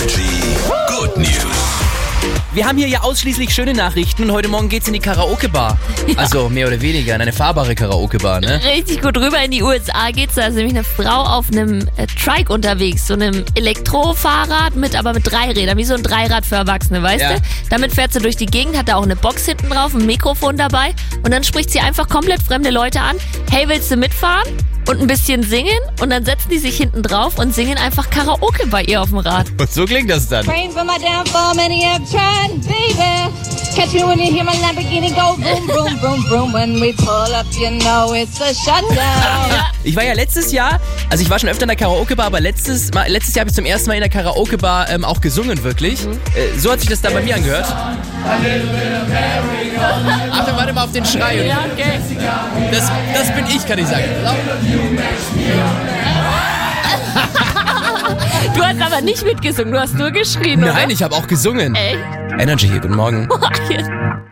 Energy Good News. Wir haben hier ja ausschließlich schöne Nachrichten und heute Morgen geht's in die Karaoke-Bar. Also mehr oder weniger in eine fahrbare Karaoke-Bar, ne? Richtig gut rüber in die USA geht's. Da ist nämlich eine Frau auf einem äh, Trike unterwegs, so einem Elektrofahrrad mit aber mit drei Rädern, wie so ein Dreirad für Erwachsene, weißt Ja. du? Damit fährt sie durch die Gegend, hat da auch eine Box hinten drauf, ein Mikrofon dabei und dann spricht sie einfach komplett fremde Leute an. Hey, willst du mitfahren? Und ein bisschen singen und dann setzen die sich hinten drauf und singen einfach Karaoke bei ihr auf dem Rad. Und so klingt das dann. Praying for my downfall, many have tried, baby. Catch me when you hear my Lamborghini go boom, boom, boom, boom. When we pull up, you know it's a shutdown. Ich war ja letztes Jahr, also ich war schon öfter in der Karaoke-Bar, aber letztes, Mal, letztes Jahr habe ich zum ersten Mal in der Karaoke-Bar ähm, auch gesungen, wirklich. Äh, so hat sich das dann bei mir angehört. Achte, warte mal auf den Schrei. Ja, okay. Das, das bin ich, kann ich sagen. Du hast aber nicht mitgesungen, du hast nur geschrien, Nein, ich habe auch gesungen. oder? Echt? Energy hier, guten Morgen.